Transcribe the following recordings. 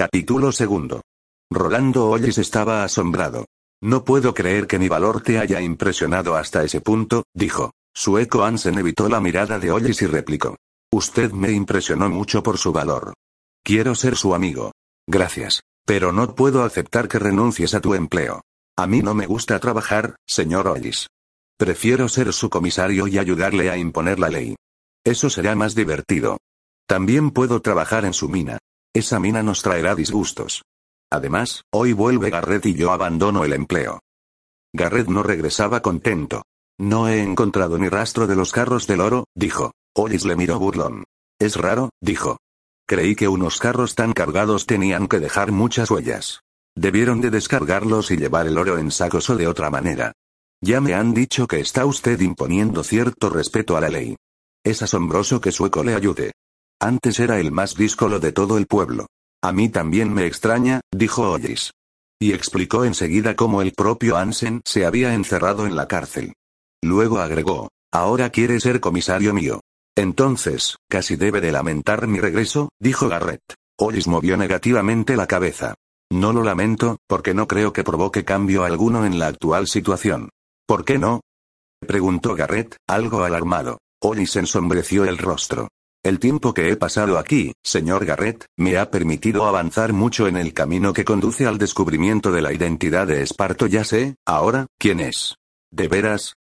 Capítulo segundo. Rolando Ollis estaba asombrado. No puedo creer que mi valor te haya impresionado hasta ese punto, dijo. Sueco Ansen evitó la mirada de Ollis y replicó. Usted me impresionó mucho por su valor. Quiero ser su amigo. Gracias. Pero no puedo aceptar que renuncies a tu empleo. A mí no me gusta trabajar, señor Ollis. Prefiero ser su comisario y ayudarle a imponer la ley. Eso será más divertido. También puedo trabajar en su mina. Esa mina nos traerá disgustos. Además, hoy vuelve Garrett y yo abandono el empleo. Garrett no regresaba contento. No he encontrado ni rastro de los carros del oro, dijo. Ollis le miró burlón. Es raro, dijo. Creí que unos carros tan cargados tenían que dejar muchas huellas. Debieron de descargarlos y llevar el oro en sacos o de otra manera. Ya me han dicho que está usted imponiendo cierto respeto a la ley. Es asombroso que Sueco le ayude. Antes era el más díscolo de todo el pueblo. A mí también me extraña, dijo Ollis. Y explicó enseguida cómo el propio Ansen se había encerrado en la cárcel. Luego agregó, ahora quiere ser comisario mío. Entonces, casi debe de lamentar mi regreso, dijo Garrett. Ollis movió negativamente la cabeza. No lo lamento, porque no creo que provoque cambio alguno en la actual situación. ¿Por qué no? preguntó Garrett, algo alarmado. Ollis ensombreció el rostro. El tiempo que he pasado aquí, señor Garrett, me ha permitido avanzar mucho en el camino que conduce al descubrimiento de la identidad de Esparto. Ya sé, ahora, ¿quién es? ¿De veras?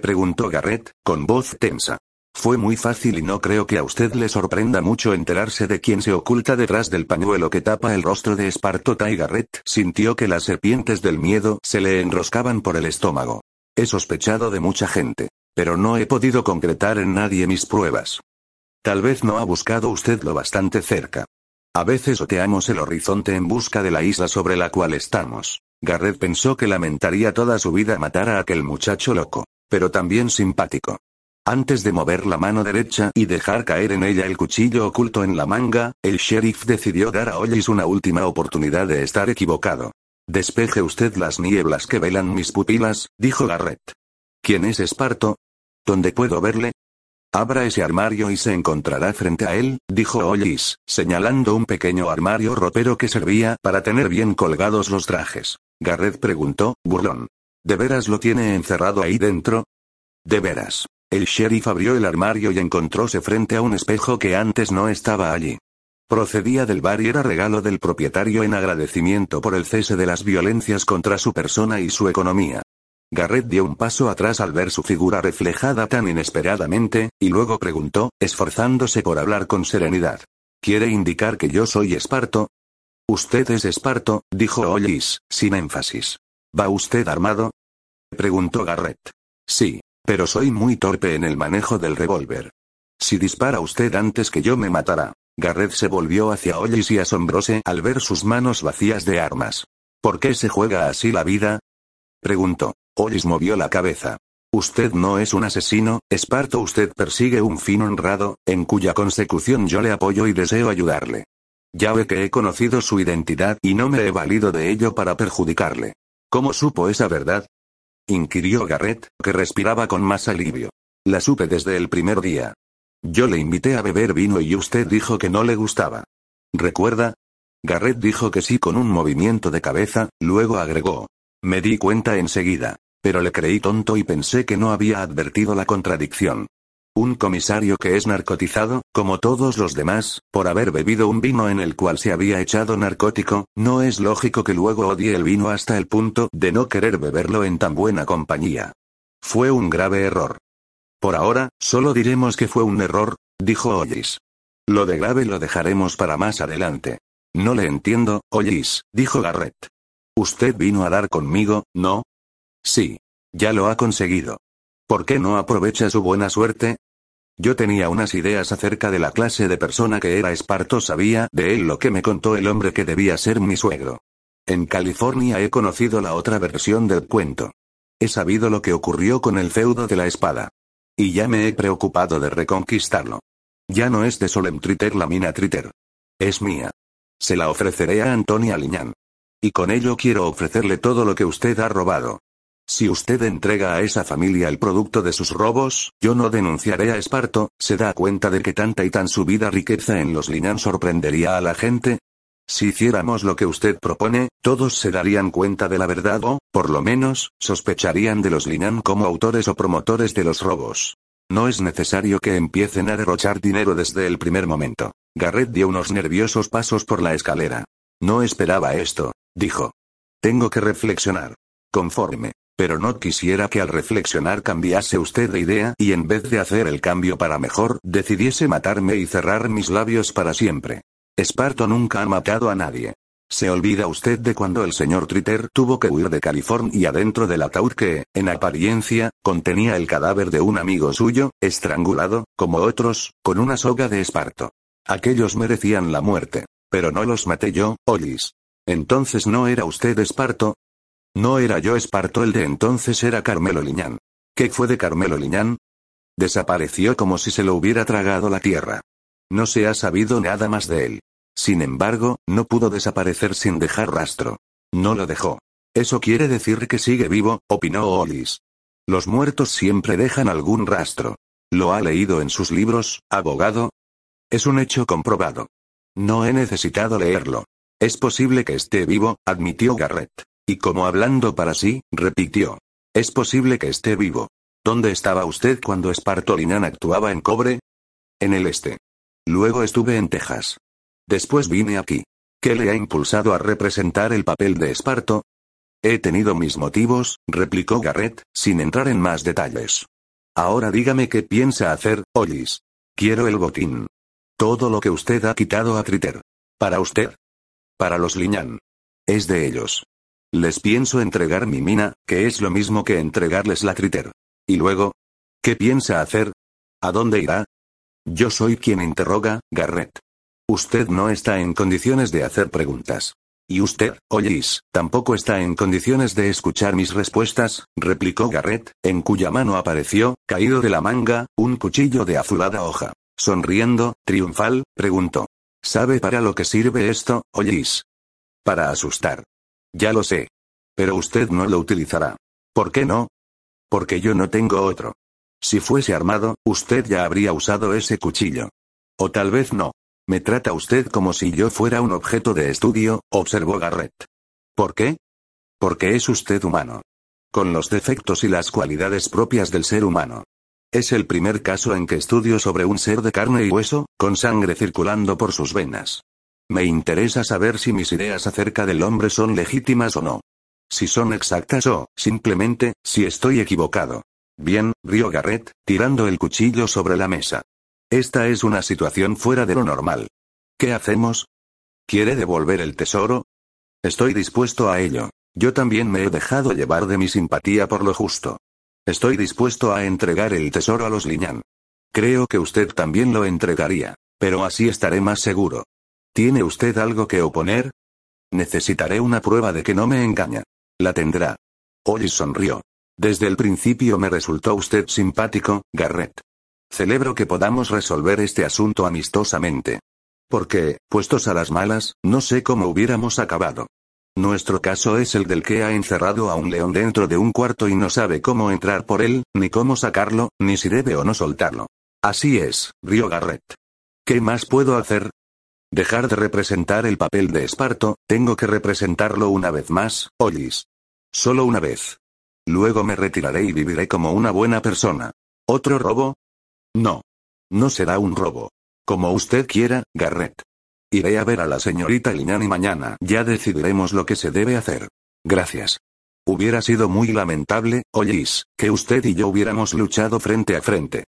preguntó Garrett, con voz tensa. Fue muy fácil y no creo que a usted le sorprenda mucho enterarse de quién se oculta detrás del pañuelo que tapa el rostro de Esparto. Tai Garrett sintió que las serpientes del miedo se le enroscaban por el estómago. He sospechado de mucha gente, pero no he podido concretar en nadie mis pruebas. Tal vez no ha buscado usted lo bastante cerca. A veces oteamos el horizonte en busca de la isla sobre la cual estamos. Garrett pensó que lamentaría toda su vida matar a aquel muchacho loco, pero también simpático. Antes de mover la mano derecha y dejar caer en ella el cuchillo oculto en la manga, el sheriff decidió dar a Ollis una última oportunidad de estar equivocado. Despeje usted las nieblas que velan mis pupilas, dijo Garrett. ¿Quién es Esparto? ¿Dónde puedo verle? Abra ese armario y se encontrará frente a él, dijo Ollis, señalando un pequeño armario ropero que servía para tener bien colgados los trajes. Garrett preguntó, burlón. ¿De veras lo tiene encerrado ahí dentro? De veras. El sheriff abrió el armario y encontróse frente a un espejo que antes no estaba allí. Procedía del bar y era regalo del propietario en agradecimiento por el cese de las violencias contra su persona y su economía. Garrett dio un paso atrás al ver su figura reflejada tan inesperadamente, y luego preguntó, esforzándose por hablar con serenidad. ¿Quiere indicar que yo soy Esparto? Usted es Esparto, dijo Ollis, sin énfasis. ¿Va usted armado? preguntó Garrett. Sí, pero soy muy torpe en el manejo del revólver. Si dispara usted antes que yo me matará. Garrett se volvió hacia Ollis y asombróse al ver sus manos vacías de armas. ¿Por qué se juega así la vida? preguntó. Ollis movió la cabeza. Usted no es un asesino, Esparto usted persigue un fin honrado, en cuya consecución yo le apoyo y deseo ayudarle. Ya ve que he conocido su identidad y no me he valido de ello para perjudicarle. ¿Cómo supo esa verdad? inquirió Garrett, que respiraba con más alivio. La supe desde el primer día. Yo le invité a beber vino y usted dijo que no le gustaba. ¿Recuerda? Garrett dijo que sí con un movimiento de cabeza, luego agregó. Me di cuenta enseguida. Pero le creí tonto y pensé que no había advertido la contradicción. Un comisario que es narcotizado, como todos los demás, por haber bebido un vino en el cual se había echado narcótico, no es lógico que luego odie el vino hasta el punto de no querer beberlo en tan buena compañía. Fue un grave error. Por ahora, solo diremos que fue un error, dijo Ollis. Lo de grave lo dejaremos para más adelante. No le entiendo, Ollis, dijo Garrett. Usted vino a dar conmigo, ¿no? Sí. Ya lo ha conseguido. ¿Por qué no aprovecha su buena suerte? Yo tenía unas ideas acerca de la clase de persona que era Esparto, sabía de él lo que me contó el hombre que debía ser mi suegro. En California he conocido la otra versión del cuento. He sabido lo que ocurrió con el feudo de la espada. Y ya me he preocupado de reconquistarlo. Ya no es de Solem Triter la mina Triter. Es mía. Se la ofreceré a Antonia Liñán. Y con ello quiero ofrecerle todo lo que usted ha robado. Si usted entrega a esa familia el producto de sus robos, yo no denunciaré a Esparto, ¿se da cuenta de que tanta y tan subida riqueza en los Linan sorprendería a la gente? Si hiciéramos lo que usted propone, todos se darían cuenta de la verdad o, por lo menos, sospecharían de los Linan como autores o promotores de los robos. No es necesario que empiecen a derrochar dinero desde el primer momento. Garrett dio unos nerviosos pasos por la escalera. No esperaba esto, dijo. Tengo que reflexionar. Conforme. Pero no quisiera que al reflexionar cambiase usted de idea y en vez de hacer el cambio para mejor, decidiese matarme y cerrar mis labios para siempre. Esparto nunca ha matado a nadie. ¿Se olvida usted de cuando el señor Tritter tuvo que huir de California dentro del ataúd que, en apariencia, contenía el cadáver de un amigo suyo, estrangulado, como otros, con una soga de esparto? Aquellos merecían la muerte. Pero no los maté yo, Ollis. Entonces no era usted esparto. No era yo esparto el de entonces era Carmelo Liñán. ¿Qué fue de Carmelo Liñán? Desapareció como si se lo hubiera tragado la tierra. No se ha sabido nada más de él. Sin embargo, no pudo desaparecer sin dejar rastro. No lo dejó. Eso quiere decir que sigue vivo, opinó Olis. Los muertos siempre dejan algún rastro. ¿Lo ha leído en sus libros, abogado? Es un hecho comprobado. No he necesitado leerlo. Es posible que esté vivo, admitió Garrett. Y como hablando para sí, repitió. Es posible que esté vivo. ¿Dónde estaba usted cuando Espartolinan actuaba en cobre? En el este. Luego estuve en Texas. Después vine aquí. ¿Qué le ha impulsado a representar el papel de Esparto? He tenido mis motivos, replicó Garrett, sin entrar en más detalles. Ahora dígame qué piensa hacer, Ollis. Quiero el botín. Todo lo que usted ha quitado a Tritter. ¿Para usted? Para los Liñán. Es de ellos. Les pienso entregar mi mina, que es lo mismo que entregarles la Tritter. Y luego, ¿qué piensa hacer? ¿A dónde irá? Yo soy quien interroga, Garrett. Usted no está en condiciones de hacer preguntas. Y usted, Ollis, tampoco está en condiciones de escuchar mis respuestas, replicó Garrett, en cuya mano apareció, caído de la manga, un cuchillo de azulada hoja. Sonriendo, triunfal, preguntó. ¿Sabe para lo que sirve esto, Ollis? Para asustar. Ya lo sé. Pero usted no lo utilizará. ¿Por qué no? Porque yo no tengo otro. Si fuese armado, usted ya habría usado ese cuchillo. O tal vez no. Me trata usted como si yo fuera un objeto de estudio, observó Garrett. ¿Por qué? Porque es usted humano. Con los defectos y las cualidades propias del ser humano. Es el primer caso en que estudio sobre un ser de carne y hueso, con sangre circulando por sus venas. Me interesa saber si mis ideas acerca del hombre son legítimas o no. Si son exactas o, simplemente, si estoy equivocado. Bien, rió Garrett, tirando el cuchillo sobre la mesa. Esta es una situación fuera de lo normal. ¿Qué hacemos? ¿Quiere devolver el tesoro? Estoy dispuesto a ello. Yo también me he dejado llevar de mi simpatía por lo justo. Estoy dispuesto a entregar el tesoro a los Liñán. Creo que usted también lo entregaría. Pero así estaré más seguro. ¿Tiene usted algo que oponer? Necesitaré una prueba de que no me engaña. La tendrá. Ollis sonrió. Desde el principio me resultó usted simpático, Garrett. Celebro que podamos resolver este asunto amistosamente. Porque, puestos a las malas, no sé cómo hubiéramos acabado. Nuestro caso es el del que ha encerrado a un león dentro de un cuarto y no sabe cómo entrar por él, ni cómo sacarlo, ni si debe o no soltarlo. Así es, rió Garrett. ¿Qué más puedo hacer? Dejar de representar el papel de Esparto, tengo que representarlo una vez más, Ollis. Solo una vez. Luego me retiraré y viviré como una buena persona. ¿Otro robo? No. No será un robo. Como usted quiera, Garrett. Iré a ver a la señorita y mañana ya decidiremos lo que se debe hacer. Gracias. Hubiera sido muy lamentable, Ollis, que usted y yo hubiéramos luchado frente a frente.